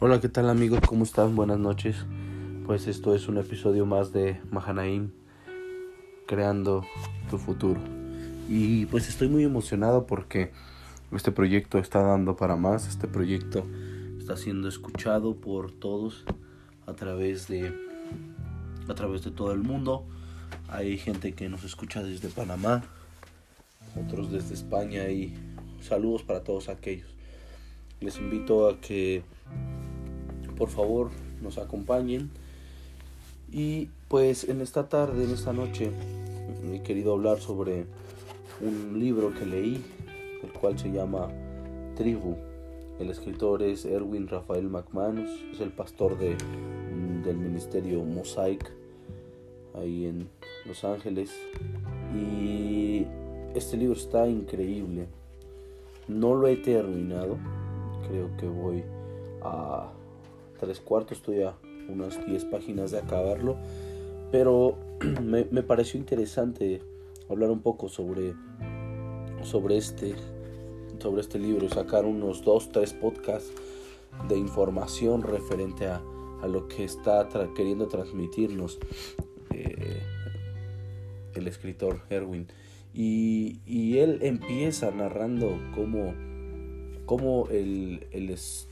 Hola, ¿qué tal amigos? ¿Cómo están? Buenas noches. Pues esto es un episodio más de Mahanaim, creando tu futuro. Y pues estoy muy emocionado porque este proyecto está dando para más. Este proyecto está siendo escuchado por todos a través de a través de todo el mundo. Hay gente que nos escucha desde Panamá, otros desde España y saludos para todos aquellos. Les invito a que por favor nos acompañen. Y pues en esta tarde, en esta noche, he querido hablar sobre un libro que leí, el cual se llama Tribu. El escritor es Erwin Rafael McManus, es el pastor de, del ministerio Mosaic ahí en Los Ángeles. Y este libro está increíble. No lo he terminado, creo que voy a tres cuartos, estoy a unas 10 páginas de acabarlo, pero me, me, pareció interesante hablar un poco sobre, sobre, este, sobre este libro y sacar unos dos, tres podcasts de información referente a, a lo que está queriendo transmitirnos eh, el escritor Erwin. Y, y él empieza narrando cómo cómo el,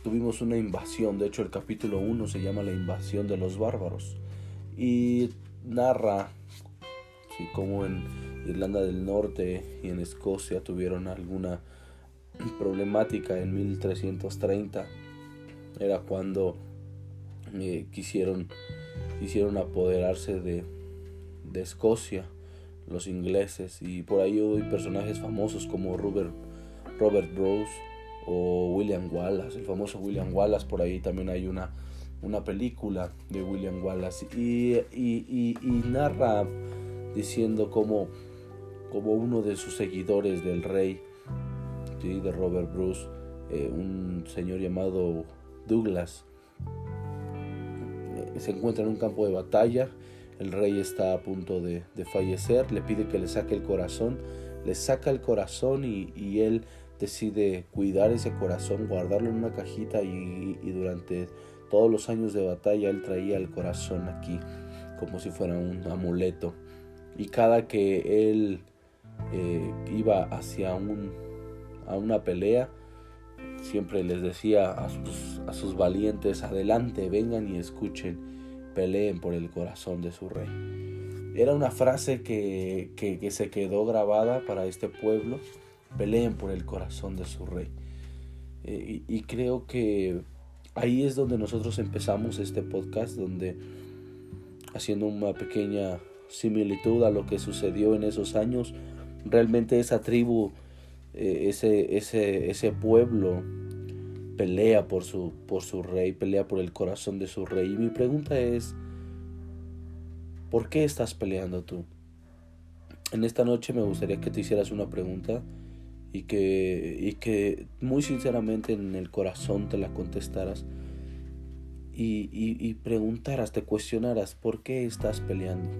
tuvimos una invasión. De hecho, el capítulo 1 se llama La invasión de los bárbaros. Y narra sí, cómo en Irlanda del Norte y en Escocia tuvieron alguna problemática en 1330. Era cuando eh, quisieron, quisieron apoderarse de, de Escocia los ingleses y por ahí hay personajes famosos como Robert, Robert Bruce o William Wallace, el famoso William Wallace, por ahí también hay una, una película de William Wallace y, narra diciendo como, como uno de sus seguidores del rey, de Robert Bruce, eh, un señor llamado Douglas, eh, se encuentra en un campo de batalla, el rey está a punto de, fallecer, le pide que le saque el corazón, le saca el corazón y, y él decide cuidar ese corazón, guardarlo en una cajita y, durante todos los años de batalla él traía el corazón aquí como si fuera un amuleto. Y cada que él eh, iba hacia un, a una pelea, siempre les decía a sus, valientes, adelante, vengan y escuchen, peleen por el corazón de su rey. Era una frase que, que se quedó grabada para este pueblo peleen por el corazón de su rey. Eh, y, creo que ahí es donde nosotros empezamos este podcast, donde haciendo una pequeña similitud a lo que sucedió en esos años, realmente esa tribu, eh, ese, ese, ese pueblo pelea por su, por su rey, pelea por el corazón de su rey. Y mi pregunta es, ¿por qué estás peleando tú? En esta noche me gustaría que te hicieras una pregunta y que, y que muy sinceramente en el corazón te la contestaras y, y, preguntaras, te cuestionaras por qué estás peleando.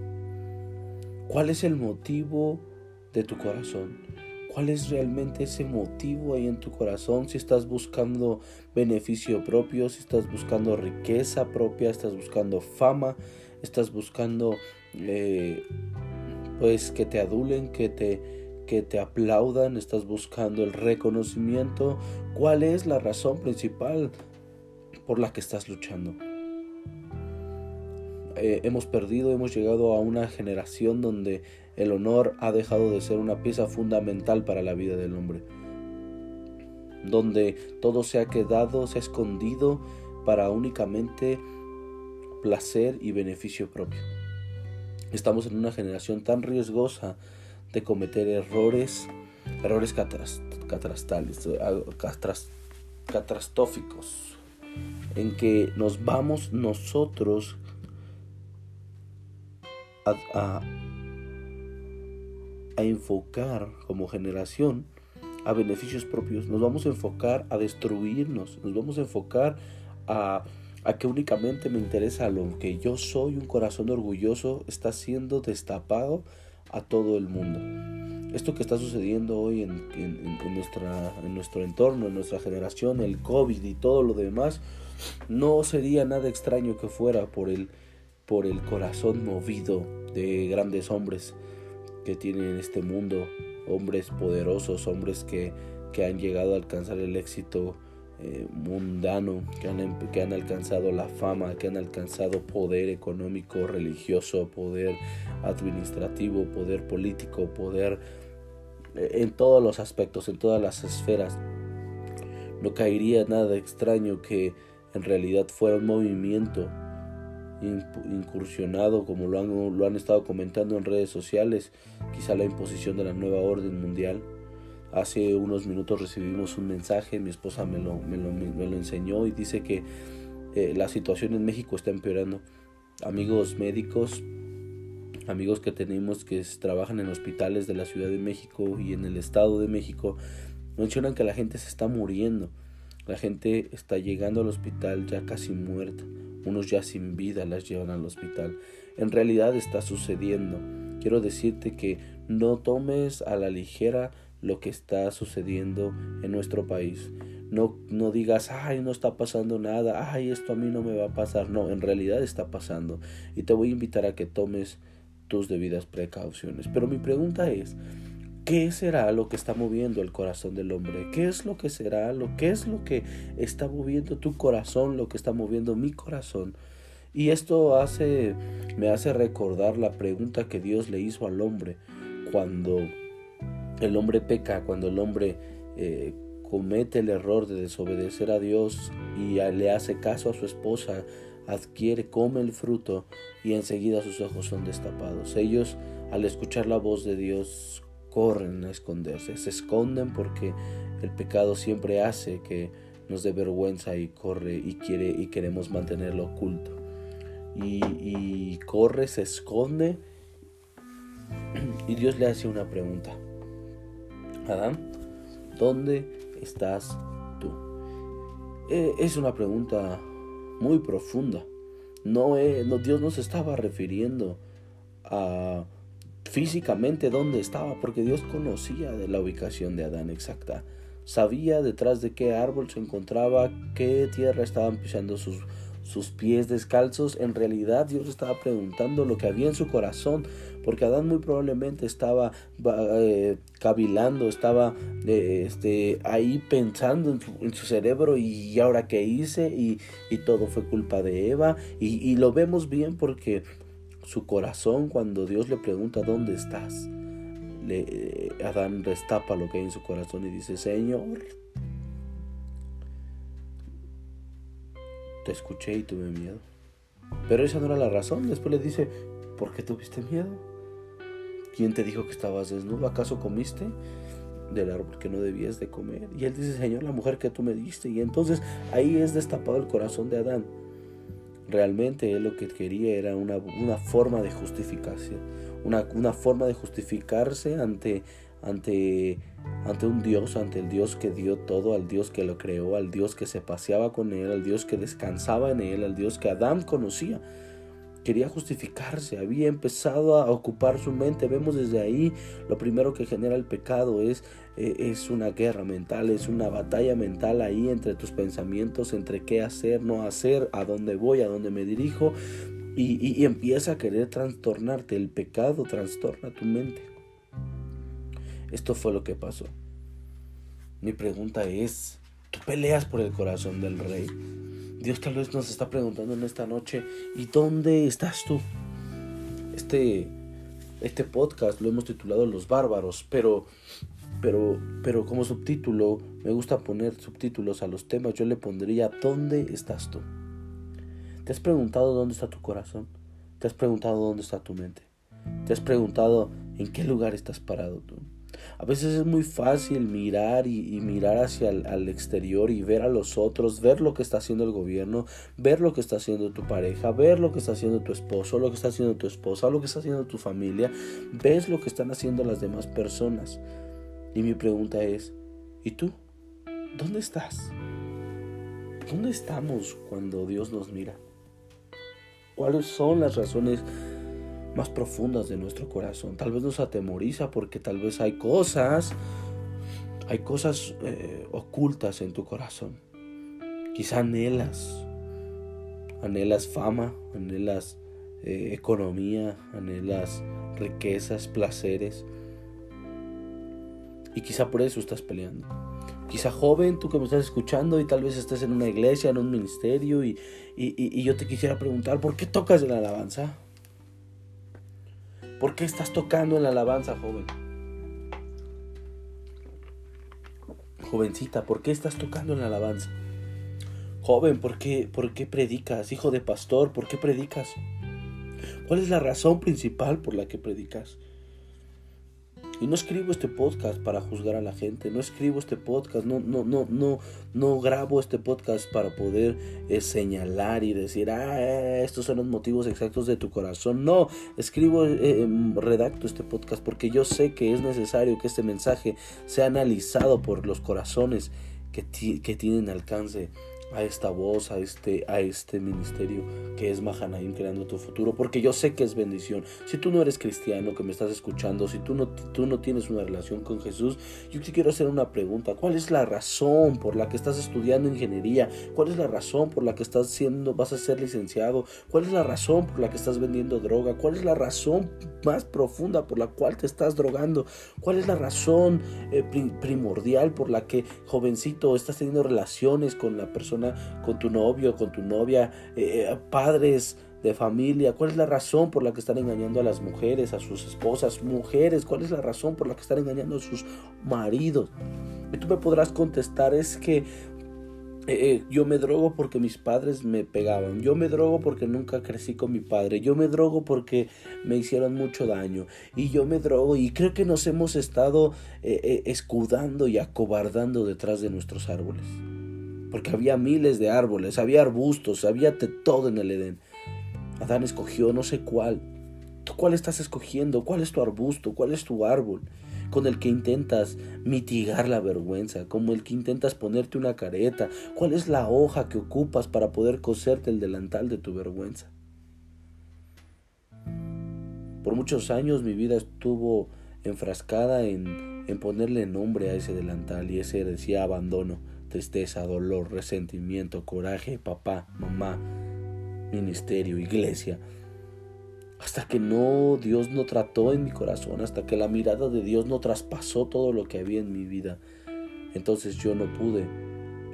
¿Cuál es el motivo de tu corazón? ¿Cuál es realmente ese motivo ahí en tu corazón? Si estás buscando beneficio propio, si estás buscando riqueza propia, estás buscando fama, estás buscando eh, pues que te adulen, que te que te aplaudan, estás buscando el reconocimiento. ¿Cuál es la razón principal por la que estás luchando? Eh, hemos perdido, hemos llegado a una generación donde el honor ha dejado de ser una pieza fundamental para la vida del hombre. Donde todo se ha quedado, se ha escondido para únicamente placer y beneficio propio. Estamos en una generación tan riesgosa de cometer errores, errores catastróficos, en que nos vamos nosotros a, a enfocar como generación a beneficios propios, nos vamos a enfocar a destruirnos, nos vamos a enfocar a, a, que únicamente me interesa lo que yo soy, un corazón orgulloso está siendo destapado a todo el mundo. Esto que está sucediendo hoy en, nuestra, en nuestro entorno, en nuestra generación, el COVID y todo lo demás, no sería nada extraño que fuera por el, por el corazón movido de grandes hombres que tienen este mundo, hombres poderosos, hombres que, que han llegado a alcanzar el éxito eh, mundano, que han, em, que han alcanzado la fama, que han alcanzado poder económico, religioso, poder administrativo, poder político, poder eh, en todos los aspectos, en todas las esferas. No caería nada extraño que en realidad fuera un movimiento incursionado, como lo han, lo han estado comentando en redes sociales, quizá la imposición de la nueva orden mundial Hace unos minutos recibimos un mensaje, mi esposa me lo, me lo, enseñó y dice que eh, la situación en México está empeorando. Amigos médicos, amigos que tenemos que trabajan en hospitales de la Ciudad de México y en el Estado de México, mencionan que la gente se está muriendo. La gente está llegando al hospital ya casi muerta. Unos ya sin vida las llevan al hospital. En realidad está sucediendo. Quiero decirte que no tomes a la ligera lo que está sucediendo en nuestro país. No, no digas, ay, no está pasando nada, ay, esto a mí no me va a pasar. No, en realidad está pasando. Y te voy a invitar a que tomes tus debidas precauciones. Pero mi pregunta es, ¿qué será lo que está moviendo el corazón del hombre? ¿Qué es lo que será? Lo, ¿Qué es lo que está moviendo tu corazón? Lo que está moviendo mi corazón. Y esto hace, me hace recordar la pregunta que Dios le hizo al hombre cuando el hombre peca, cuando el hombre eh, comete el error de desobedecer a Dios y le hace caso a su esposa, adquiere, come el fruto y enseguida sus ojos son destapados. Ellos al escuchar la voz de Dios corren a esconderse, se esconden porque el pecado siempre hace que nos dé vergüenza y corre y quiere y queremos mantenerlo oculto. Y, y corre, se esconde y Dios le hace una pregunta. Adán, ¿dónde estás tú? Eh, es una pregunta muy profunda. No, no, Dios no se estaba refiriendo a físicamente dónde estaba, porque Dios conocía de la ubicación de Adán exacta. Sabía detrás de qué árbol se encontraba, qué tierra estaban pisando sus, sus pies descalzos. En realidad Dios estaba preguntando lo que había en su corazón, porque Adán muy probablemente estaba eh, cavilando, estaba eh, este, ahí pensando en su, cerebro y ahora qué hice y, todo fue culpa de Eva y, lo vemos bien porque su corazón cuando Dios le pregunta dónde estás, eh, Adán destapa lo que hay en su corazón y dice, Señor, te escuché y tuve miedo. Pero esa no era la razón. Después le dice, ¿por qué tuviste miedo? ¿Quién te dijo que estabas desnudo? ¿Acaso comiste del árbol que no debías de comer? Y él dice, Señor, la mujer que tú me diste. Y entonces ahí es destapado el corazón de Adán. Realmente él lo que quería era una, una forma de justificación, una, una, forma de justificarse ante, ante, ante un Dios, ante el Dios que dio todo, al Dios que lo creó, al Dios que se paseaba con él, al Dios que descansaba en él, al Dios que Adán conocía quería justificarse, había empezado a ocupar su mente. Vemos desde ahí lo primero que genera el pecado es, eh, es una guerra mental, es una batalla mental ahí entre tus pensamientos, entre qué hacer, no hacer, a dónde voy, a dónde me dirijo. Y, y empieza a querer trastornarte. El pecado trastorna tu mente. Esto fue lo que pasó. Mi pregunta es, ¿tú peleas por el corazón del rey? Dios tal vez nos está preguntando en esta noche, ¿y dónde estás tú? Este, este podcast lo hemos titulado Los Bárbaros, pero, pero, pero como subtítulo, me gusta poner subtítulos a los temas, yo le pondría, ¿dónde estás tú? ¿Te has preguntado dónde está tu corazón? ¿Te has preguntado dónde está tu mente? ¿Te has preguntado en qué lugar estás parado tú? A veces es muy fácil mirar y, mirar hacia el exterior y ver a los otros, ver lo que está haciendo el gobierno, ver lo que está haciendo tu pareja, ver lo que está haciendo tu esposo, lo que está haciendo tu esposa, lo que está haciendo tu familia, ves lo que están haciendo las demás personas. Y mi pregunta es, ¿y tú? ¿Dónde estás? ¿Dónde estamos cuando Dios nos mira? ¿Cuáles son las razones más profundas de nuestro corazón. Tal vez nos atemoriza porque tal vez hay cosas, hay cosas eh, ocultas en tu corazón Quizá anhelas, anhelas fama, anhelas eh, economía, anhelas riquezas, placeres. Y quizá por eso estás peleando. Quizá joven, tú que me estás escuchando y tal vez estés en una iglesia, en un ministerio y, y yo te quisiera preguntar, ¿por qué tocas la alabanza? ¿Por qué estás tocando en la alabanza, joven? Jovencita, ¿por qué estás tocando en la alabanza? Joven, ¿por qué, ¿por qué predicas? Hijo de pastor, ¿por qué predicas? ¿Cuál es la razón principal por la que predicas? Y no escribo este podcast para juzgar a la gente, no escribo este podcast, no, no, no, no, no grabo este podcast para poder eh, señalar y decir, ah, estos son los motivos exactos de tu corazón. No, escribo, eh, em, redacto este podcast porque yo sé que es necesario que este mensaje sea analizado por los corazones que, que tienen alcance a esta voz, a este, a este ministerio que es Mahanaim creando tu futuro, porque yo sé que es bendición. Si tú no eres cristiano que me estás escuchando, si tú no, tú no tienes una relación con Jesús, yo te quiero hacer una pregunta. ¿Cuál es la razón por la que estás estudiando ingeniería? ¿Cuál es la razón por la que estás siendo, vas a ser licenciado? ¿Cuál es la razón por la que estás vendiendo droga? ¿Cuál es la razón más profunda por la cual te estás drogando? ¿Cuál es la razón eh, primordial por la que, jovencito, estás teniendo relaciones con la persona? Con tu novio, con tu novia, eh, eh, padres de familia, cuál es la razón por la que están engañando a las mujeres, a sus esposas, mujeres, cuál es la razón por la que están engañando a sus maridos. Y tú me podrás contestar, es que eh, yo me drogo porque mis padres me pegaban, yo me drogo porque nunca crecí con mi padre, yo me drogo porque me hicieron mucho daño y yo me drogo y creo que nos hemos estado escudando y acobardando detrás de nuestros árboles porque había miles de árboles, había arbustos, había de todo en el Edén. Adán escogió no sé cuál. ¿Tú cuál estás escogiendo? ¿Cuál es tu arbusto? ¿Cuál es tu árbol? Con el que intentas mitigar la vergüenza, como el que intentas ponerte una careta. ¿Cuál es la hoja que ocupas para poder coserte el delantal de tu vergüenza? Por muchos años mi vida estuvo enfrascada en, en ponerle nombre a ese delantal y ese decía abandono tristeza, dolor, resentimiento, coraje, papá, mamá, ministerio, iglesia. Hasta que no, Dios no trató en mi corazón, hasta que la mirada de Dios no traspasó todo lo que había en mi vida. Entonces yo no pude,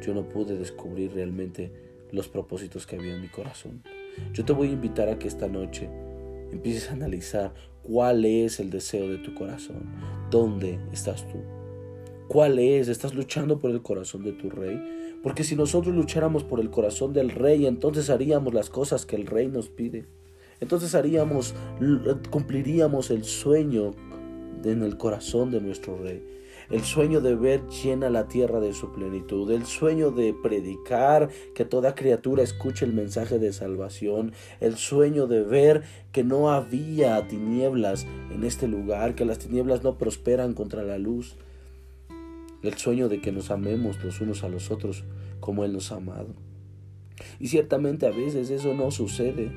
yo no pude descubrir realmente los propósitos que había en mi corazón. Yo te voy a invitar a que esta noche empieces a analizar cuál es el deseo de tu corazón, dónde estás tú. ¿Cuál es? ¿Estás luchando por el corazón de tu rey? Porque si nosotros lucháramos por el corazón del rey, entonces haríamos las cosas que el rey nos pide. Entonces haríamos, cumpliríamos el sueño en el corazón de nuestro rey. El sueño de ver llena la tierra de su plenitud. El sueño de predicar que toda criatura escuche el mensaje de salvación. El sueño de ver que no había tinieblas en este lugar, que las tinieblas no prosperan contra la luz el sueño de que nos amemos los unos a los otros como Él nos ha amado. Y ciertamente a veces eso no sucede.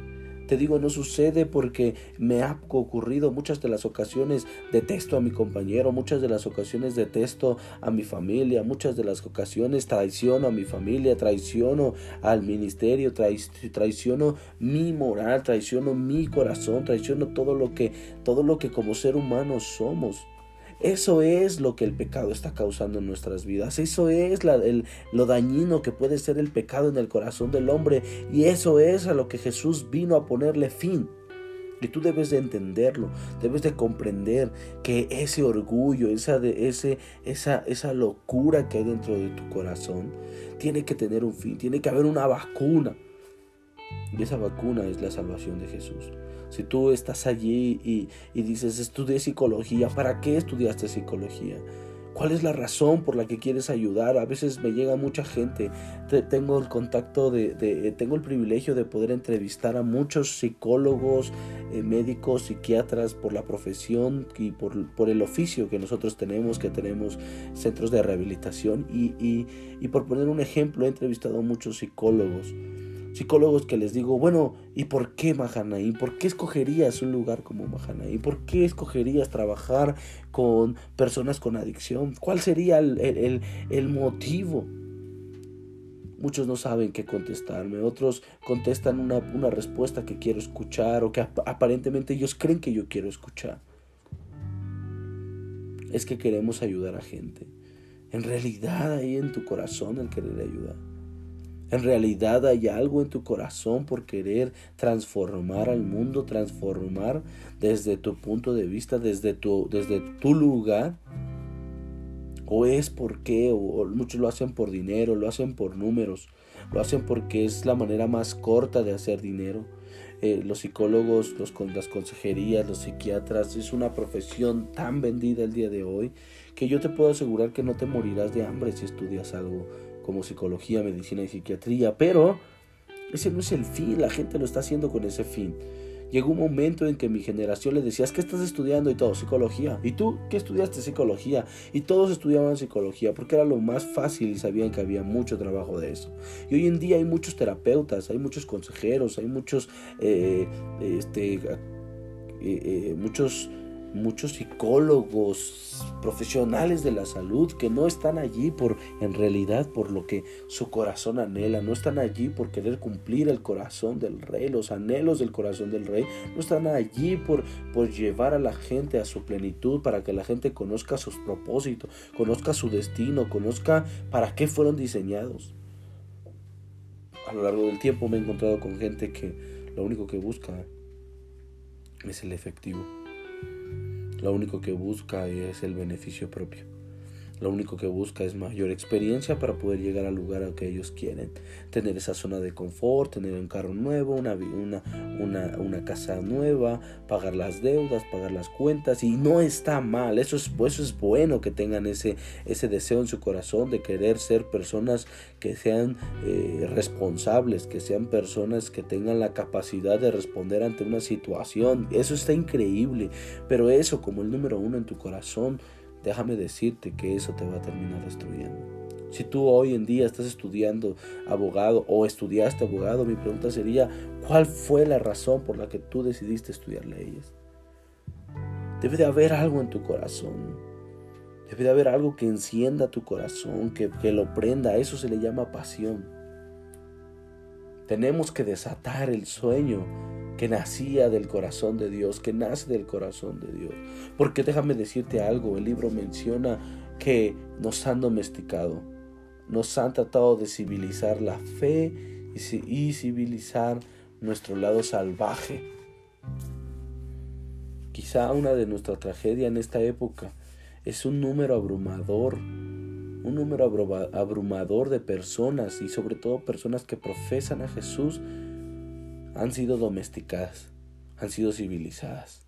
Te digo, no sucede porque me ha ocurrido muchas de las ocasiones detesto a mi compañero, muchas de las ocasiones detesto a mi familia, muchas de las ocasiones traiciono a mi familia, traiciono al ministerio, traiciono mi moral, traiciono mi corazón, traiciono todo lo que todo lo que como ser humano somos. Eso es lo que el pecado está causando en nuestras vidas. Eso es lo dañino que puede ser el pecado en el corazón del hombre. Y eso es a lo que Jesús vino a ponerle fin. Y tú debes de entenderlo, debes de comprender que ese orgullo, esa, esa, esa locura que hay dentro de tu corazón, tiene que tener un fin, tiene que haber una vacuna. Y esa vacuna es la salvación de Jesús. Si tú estás allí y, dices, estudié psicología, ¿para qué estudiaste psicología? ¿Cuál es la razón por la que quieres ayudar? A veces me llega mucha gente. tengo el contacto de, tengo el privilegio de poder entrevistar a muchos psicólogos, eh, médicos, psiquiatras por la profesión y por, por, el oficio que nosotros tenemos, que tenemos centros de rehabilitación. Y, y, y por poner un ejemplo, he entrevistado a muchos psicólogos psicólogos que les digo, bueno, ¿y por qué Mahanaí? ¿Por qué escogerías un lugar como Mahanaí? ¿Por qué escogerías trabajar con personas con adicción? ¿Cuál sería el, el, motivo? Muchos no saben qué contestarme, otros contestan una, una respuesta que quiero escuchar o que aparentemente ellos creen que yo quiero escuchar. Es que queremos ayudar a gente. En realidad hay en tu corazón el querer ayudar. En realidad hay algo en tu corazón por querer transformar al mundo, transformar desde tu punto de vista, desde tu, desde tu lugar o es porque, o muchos lo hacen por dinero, lo hacen por números, lo hacen porque es la manera más corta de hacer dinero. Eh, los psicólogos, los, las consejerías, los psiquiatras, es una profesión tan vendida el día de hoy que yo te puedo asegurar que no te morirás de hambre si estudias algo como psicología, medicina y psiquiatría, pero ese no es el fin, la gente lo está haciendo con ese fin. Llegó un momento en que mi generación le decías, ¿qué estás estudiando? Y todo, psicología. ¿Y tú qué estudiaste? Psicología. Y todos estudiaban psicología porque era lo más fácil y sabían que había mucho trabajo de eso. Y hoy en día hay muchos terapeutas, hay muchos consejeros, hay muchos, eh, este, eh, eh, muchos muchos psicólogos profesionales de la salud que no están allí por en realidad por lo que su corazón anhela, no están allí por querer cumplir el corazón del rey, los anhelos del corazón del rey, no están allí por, por llevar a la gente a su plenitud, para que la gente conozca sus propósitos, conozca su destino, conozca para qué fueron diseñados. A lo largo del tiempo me he encontrado con gente que lo único que busca es el efectivo. Lo único que busca es el beneficio propio. Lo único que busca es mayor experiencia para poder llegar al lugar al que ellos quieren. Tener esa zona de confort, tener un carro nuevo, una, una, una, casa nueva, pagar las deudas, pagar las cuentas. Y no está mal, eso es, eso es bueno que tengan ese, ese deseo en su corazón de querer ser personas que sean eh, responsables, que sean personas que tengan la capacidad de responder ante una situación. Eso está increíble. Pero eso como el número uno en tu corazón déjame decirte que eso te va a terminar destruyendo. Si tú hoy en día estás estudiando abogado o estudiaste abogado, mi pregunta sería, ¿cuál fue la razón por la que tú decidiste estudiar leyes? Debe de haber algo en tu corazón. Debe de haber algo que encienda tu corazón, que, que lo prenda. Eso se le llama pasión. Tenemos que desatar el sueño que nacía del corazón de Dios, que nace del corazón de Dios. Porque déjame decirte algo, el libro menciona que nos han domesticado, nos han tratado de civilizar la fe y civilizar nuestro lado salvaje. Quizá una de nuestras tragedias en esta época es un número abrumador, un número abrumador de personas y sobre todo personas que profesan a Jesús han sido domesticadas, han sido civilizadas.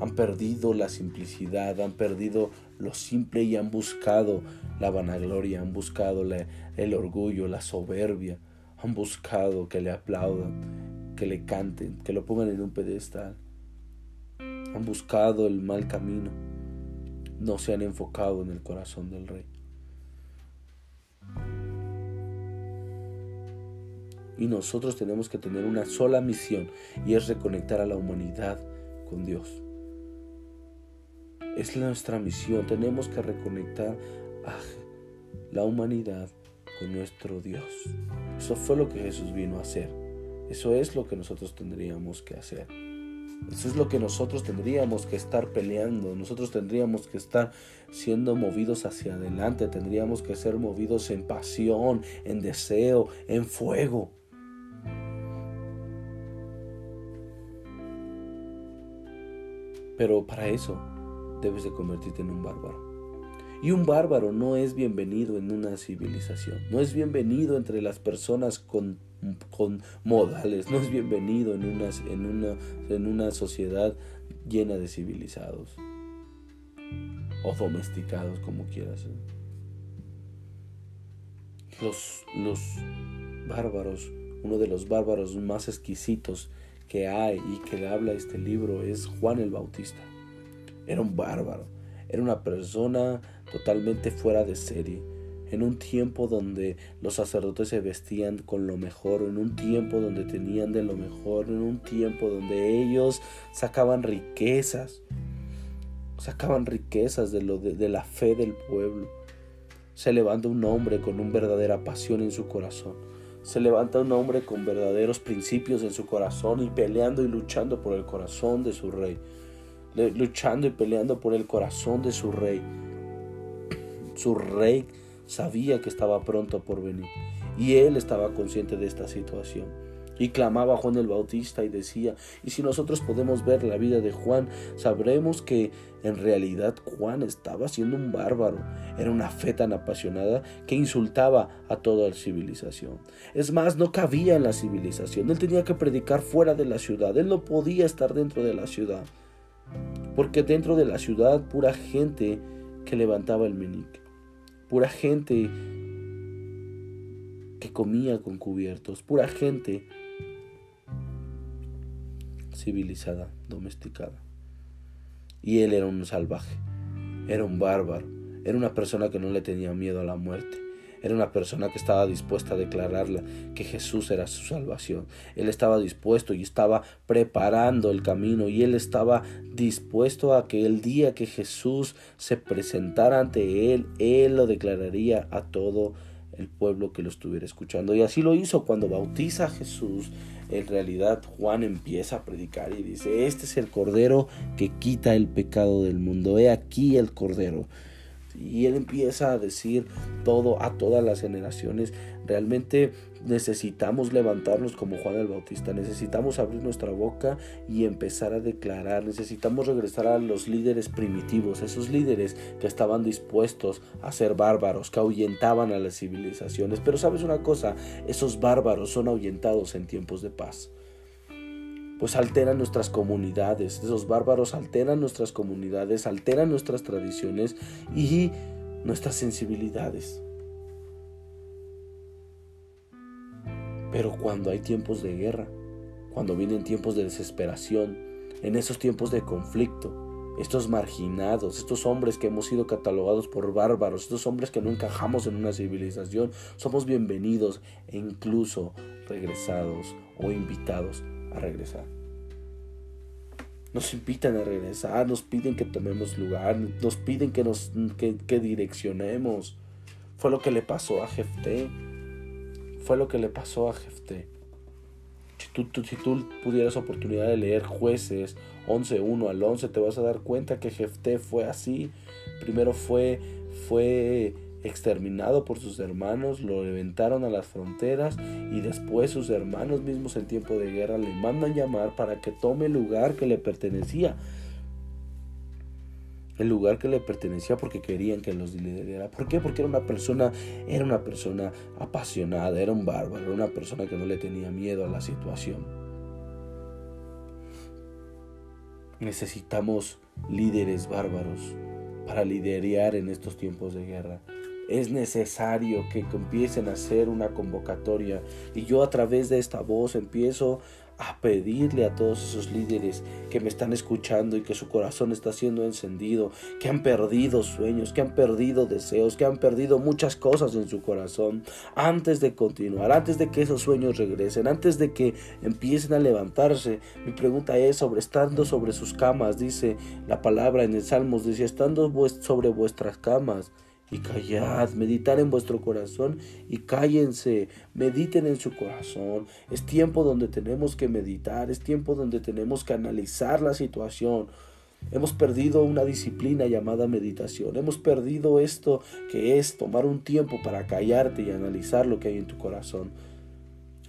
Han perdido la simplicidad, han perdido lo simple y han buscado la vanagloria, han buscado el orgullo, la soberbia, han buscado que le aplaudan, que le canten, que lo pongan en un pedestal. Han buscado el mal camino, no se han enfocado en el corazón del rey. Y nosotros tenemos que tener una sola misión y es reconectar a la humanidad con Dios. Es nuestra misión. Tenemos que reconectar a la humanidad con nuestro Dios. Eso fue lo que Jesús vino a hacer. Eso es lo que nosotros tendríamos que hacer. Eso es lo que nosotros tendríamos que estar peleando. Nosotros tendríamos que estar siendo movidos hacia adelante. Tendríamos que ser movidos en pasión, en deseo, en fuego. Pero para eso debes de convertirte en un bárbaro. Y un bárbaro no es bienvenido en una civilización, no es bienvenido entre las personas con, modales, no es bienvenido en una, en, una, en una sociedad llena de civilizados o domesticados, como quieras. Los, los bárbaros, uno de los bárbaros más exquisitos que hay y que habla este libro es Juan el Bautista. Era un bárbaro, era una persona totalmente fuera de serie. En un tiempo donde los sacerdotes se vestían con lo mejor, en un tiempo donde tenían de lo mejor, en un tiempo donde ellos sacaban riquezas, sacaban riquezas de, lo de la fe del pueblo se levanta un hombre con una verdadera pasión en su corazón. Se levanta un hombre con verdaderos principios en su corazón y peleando y luchando por el corazón de su rey. Luchando y peleando por el corazón de su rey. Su rey sabía que estaba pronto por venir y él estaba consciente de esta situación. Y clamaba Juan el Bautista y decía, y si nosotros podemos ver la vida de Juan, sabremos que en realidad Juan estaba siendo un bárbaro. Era una fe tan apasionada que insultaba a toda la civilización. Es más, no cabía en la civilización. Él tenía que predicar fuera de la ciudad. Él no podía estar dentro de la ciudad. Porque dentro de la ciudad pura gente que levantaba el menique. Pura gente que comía con cubiertos. Pura gente civilizada, domesticada. Y él era un salvaje, era un bárbaro, era una persona que no le tenía miedo a la muerte. Era una persona que estaba dispuesta a declararla que Jesús era su salvación. Él estaba dispuesto y estaba preparando el camino y él estaba dispuesto a que el día que Jesús se presentara ante él, él lo declararía a todo el pueblo que lo estuviera escuchando. Y así lo hizo cuando bautiza a Jesús en realidad Juan empieza a predicar y dice, este es el Cordero que quita el pecado del mundo, he aquí el Cordero. Y él empieza a decir todo a todas las generaciones. Realmente necesitamos levantarnos como Juan el Bautista. Necesitamos abrir nuestra boca y empezar a declarar. Necesitamos regresar a los líderes primitivos, esos líderes que estaban dispuestos a ser bárbaros, que ahuyentaban a las civilizaciones. Pero sabes una cosa, esos bárbaros son ahuyentados en tiempos de paz pues alteran nuestras comunidades. Esos bárbaros alteran nuestras comunidades, alteran nuestras tradiciones y nuestras sensibilidades. Pero cuando hay tiempos de guerra, cuando vienen tiempos de desesperación, en esos tiempos de conflicto, estos marginados, estos hombres que hemos sido catalogados por bárbaros, estos hombres que no encajamos en una civilización, somos bienvenidos e incluso regresados o invitados a regresar. Nos invitan a regresar, nos piden que tomemos lugar, nos piden que nos que, direccionemos. Fue lo que le pasó a Jefté. Fue lo que le pasó a Jefté. Si tú, si tú pudieras oportunidad de leer jueces 11.1 al 11, te vas a dar cuenta que Jefté fue así. Primero fue, fue exterminado por sus hermanos, lo reventaron a las fronteras y después sus hermanos mismos en tiempo de guerra le mandan llamar para que tome el lugar que le pertenecía. El lugar que le pertenecía porque querían que los liderara. ¿Por qué? Porque era una persona, era una persona apasionada, era un bárbaro, una persona que no le tenía miedo a la situación. Necesitamos líderes bárbaros para liderar en estos tiempos de guerra es necesario que empiecen a hacer una convocatoria. Y yo a través de esta voz empiezo a pedirle a todos esos líderes que me están escuchando y que su corazón está siendo encendido, que han perdido sueños, que han perdido deseos, que han perdido muchas cosas en su corazón, antes de continuar, antes de que esos sueños regresen, antes de que empiecen a levantarse. Mi pregunta es sobre estando sobre sus camas, dice la palabra en el Salmos, dice estando sobre vuestras camas y callad, meditar en vuestro corazón y cállense, mediten en su corazón. Es tiempo donde tenemos que meditar, es tiempo donde tenemos que analizar la situación. Hemos perdido una disciplina llamada meditación. Hemos perdido esto que es tomar un tiempo para callarte y analizar lo que hay en tu corazón.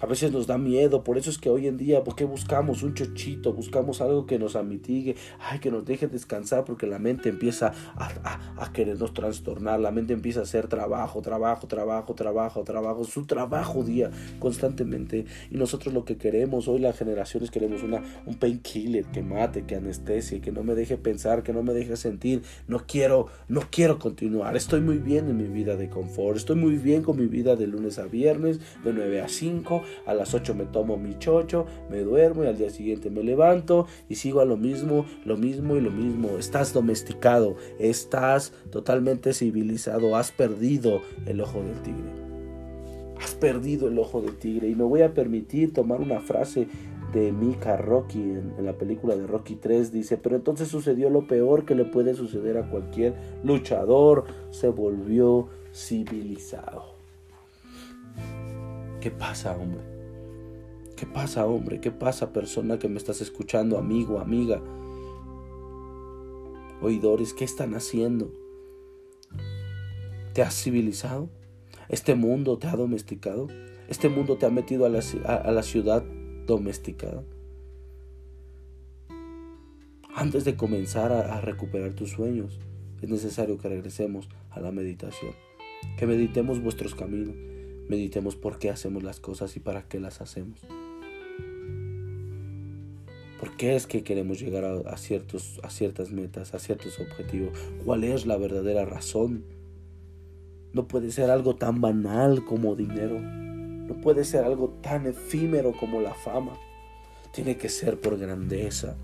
A veces nos da miedo, por eso es que hoy en día, ¿por qué buscamos un chochito? Buscamos algo que nos amitigue, ay, que nos deje descansar, porque la mente empieza a, querernos trastornar, la mente empieza a hacer trabajo, trabajo, trabajo, trabajo, trabajo, su trabajo día constantemente. Y nosotros lo que queremos, hoy las generaciones queremos una, un painkiller que mate, que anestesie, que no me deje pensar, que no me deje sentir. No quiero, no quiero continuar. Estoy muy bien en mi vida de confort, estoy muy bien con mi vida de lunes a viernes, de 9 a 5 a las 8 me tomo mi chocho, me duermo y al día siguiente me levanto y sigo a lo mismo, lo mismo y lo mismo. Estás domesticado, estás totalmente civilizado, has perdido el ojo del tigre. Has perdido el ojo del tigre y me voy a permitir tomar una frase de Mika Rocky en, la película de Rocky 3 dice, pero entonces sucedió lo peor que le puede suceder a cualquier luchador, se volvió civilizado. ¿Qué pasa, hombre? ¿Qué pasa, hombre? ¿Qué pasa, persona que me estás escuchando, amigo, amiga? Oidores, ¿qué están haciendo? ¿Te has civilizado? ¿Este mundo te ha domesticado? ¿Este mundo te ha metido a la, a ciudad domesticada? Antes de comenzar a, recuperar tus sueños, es necesario que regresemos a la meditación, que meditemos vuestros caminos, meditemos por qué hacemos las cosas y para qué las hacemos. ¿Por qué es que queremos llegar a, ciertos, a ciertas metas, a ciertos objetivos? ¿Cuál es la verdadera razón? No puede ser algo tan banal como dinero. No puede ser algo tan efímero como la fama. Tiene que ser por grandeza,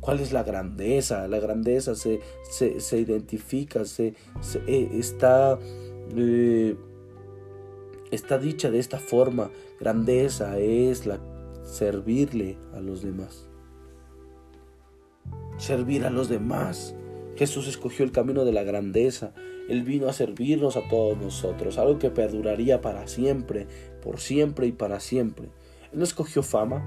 ¿Cuál es la grandeza? La grandeza se, se, identifica, se, eh, está, eh, está dicha de esta forma. Grandeza es la servirle a los demás. Servir a los demás. Jesús escogió el camino de la grandeza. Él vino a servirnos a todos nosotros, algo que perduraría para siempre, por siempre y para siempre. Él no escogió fama,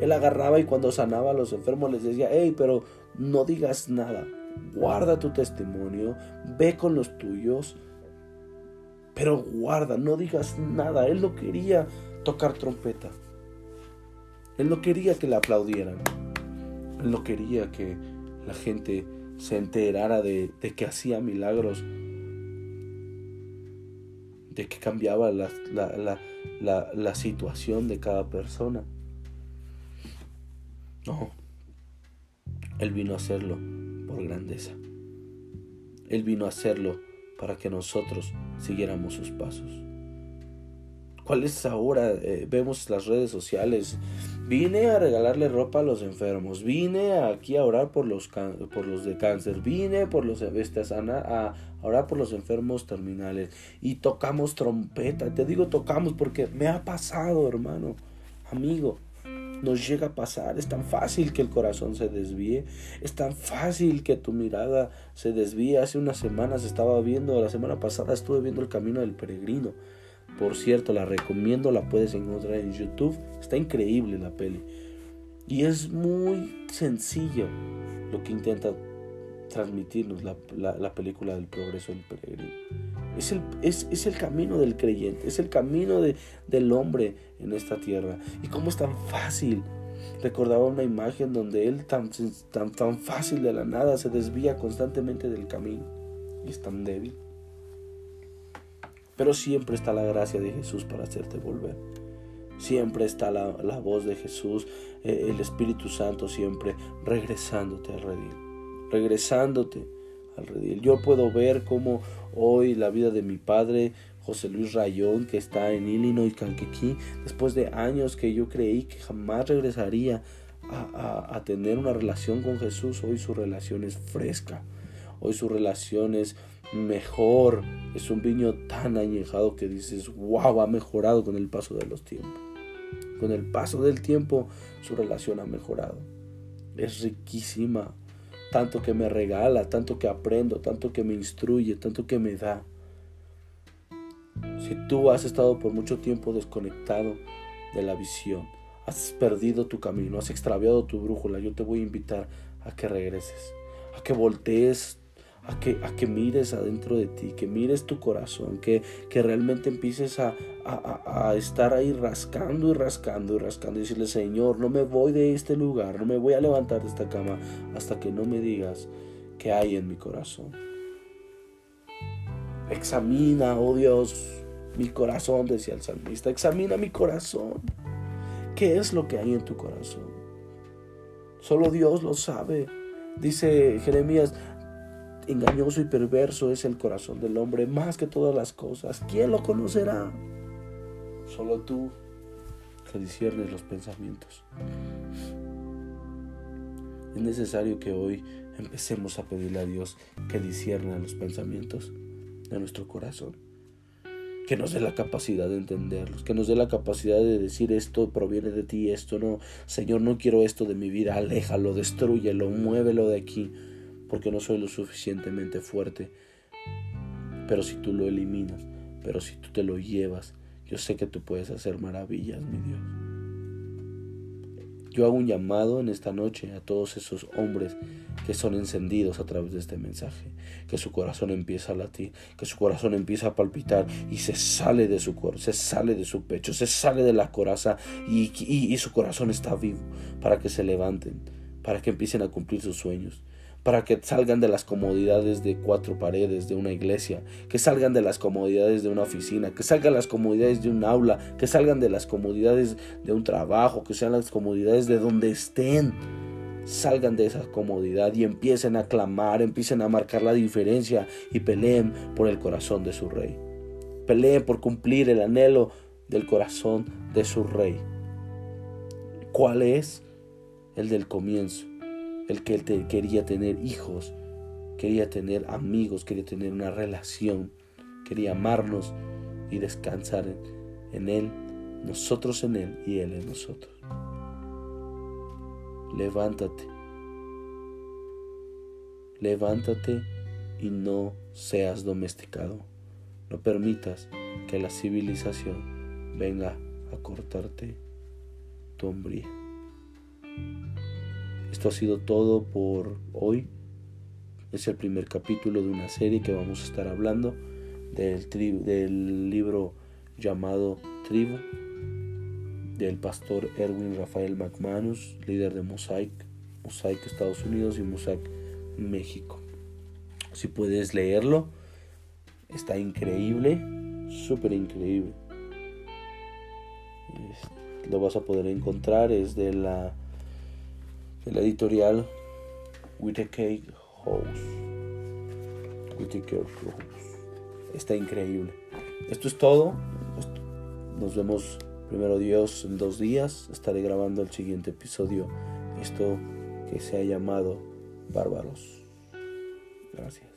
él agarraba y cuando sanaba a los enfermos les decía, hey, pero no digas nada, guarda tu testimonio, ve con los tuyos, pero guarda, no digas nada. Él no quería tocar trompeta. Él no quería que le aplaudieran. Él no quería que la gente se enterara de, que hacía milagros, de que cambiaba la, la situación de cada persona. No. Él vino a hacerlo por grandeza. Él vino a hacerlo para que nosotros siguiéramos sus pasos. ¿Cuál es ahora? Eh, vemos las redes sociales. Vine a regalarle ropa a los enfermos. Vine aquí a orar por los, por los de cáncer. Vine por los a orar por los enfermos terminales. Y tocamos trompeta. Te digo tocamos porque me ha pasado, hermano, amigo nos llega a pasar. Es tan fácil que el corazón se desvíe. Es tan fácil que tu mirada se desvíe. Hace unas semanas estaba viendo, la semana pasada estuve viendo El Camino del Peregrino. Por cierto, la recomiendo, la puedes encontrar en YouTube. Está increíble la peli. Y es muy sencillo lo que intenta transmitirnos la, película del progreso del peregrino. Es el, es, el camino del creyente, es el camino de, del hombre en esta tierra. Y cómo es tan fácil. Recordaba una imagen donde él tan, tan, tan fácil de la nada se desvía constantemente del camino. Y es tan débil. Pero siempre está la gracia de Jesús para hacerte volver. Siempre está la, voz de Jesús, eh, el Espíritu Santo siempre regresándote al redil regresándote al redil. Yo puedo ver cómo hoy la vida de mi padre, José Luis Rayón, que está en Illinois, Kankakee, después de años que yo creí que jamás regresaría a, tener una relación con Jesús, hoy su relación es fresca, hoy su relación es mejor, es un viño tan añejado que dices, wow, ha mejorado con el paso de los tiempos. Con el paso del tiempo su relación ha mejorado. Es riquísima, tanto que me regala, tanto que aprendo, tanto que me instruye, tanto que me da. Si tú has estado por mucho tiempo desconectado de la visión, has perdido tu camino, has extraviado tu brújula, yo te voy a invitar a que regreses, a que voltees a que, a que mires adentro de ti, que mires tu corazón, que, que realmente empieces a, a, estar ahí rascando y rascando y rascando y decirle, Señor, no me voy de este lugar, no me voy a levantar de esta cama hasta que no me digas qué hay en mi corazón. Examina, oh Dios, mi corazón, decía el salmista, examina mi corazón. ¿Qué es lo que hay en tu corazón? Solo Dios lo sabe. Dice Jeremías, engañoso y perverso es el corazón del hombre más que todas las cosas. ¿Quién lo conocerá? Solo tú que disiernes los pensamientos. Es necesario que hoy empecemos a pedirle a Dios que disierna los pensamientos de nuestro corazón. Que nos dé la capacidad de entenderlos, que nos dé la capacidad de decir esto proviene de ti, esto no, Señor, no quiero esto de mi vida, aléjalo, destruyelo, muévelo de aquí porque no soy lo suficientemente fuerte pero si tú lo eliminas, pero si tú te lo llevas, yo sé que tú puedes hacer maravillas, mi Dios. Yo hago un llamado en esta noche a todos esos hombres que son encendidos a través de este mensaje, que su corazón empieza a latir, que su corazón empieza a palpitar y se sale de su cuerpo, se sale de su pecho, se sale de la coraza y, y su corazón está vivo para que se levanten, para que empiecen a cumplir sus sueños para que salgan de las comodidades de cuatro paredes de una iglesia, que salgan de las comodidades de una oficina, que salgan de las comodidades de un aula, que salgan de las comodidades de un trabajo, que sean las comodidades de donde estén. Salgan de esa comodidad y empiecen a clamar, empiecen a marcar la diferencia y peleen por el corazón de su rey. Peleen por cumplir el anhelo del corazón de su rey. ¿Cuál es? El del comienzo el que él quería tener hijos, quería tener amigos, quería tener una relación, quería amarnos y descansar en, Él, nosotros en Él y Él en nosotros. Levántate, levántate y no seas domesticado. No permitas que la civilización venga a cortarte tu hombría. Esto ha sido todo por hoy. Es el primer capítulo de una serie que vamos a estar hablando del, libro llamado Tribu del pastor Erwin Rafael McManus, líder de Mosaic, Mosaic Estados Unidos y Mosaic México. Si puedes leerlo, está increíble, súper increíble. Lo vas a poder encontrar, es de la la editorial Whitaker House. Whitaker House. Está increíble. Esto es todo. Nos vemos primero Dios en dos días. Estaré grabando el siguiente episodio. Esto que se ha llamado Bárbaros. Gracias.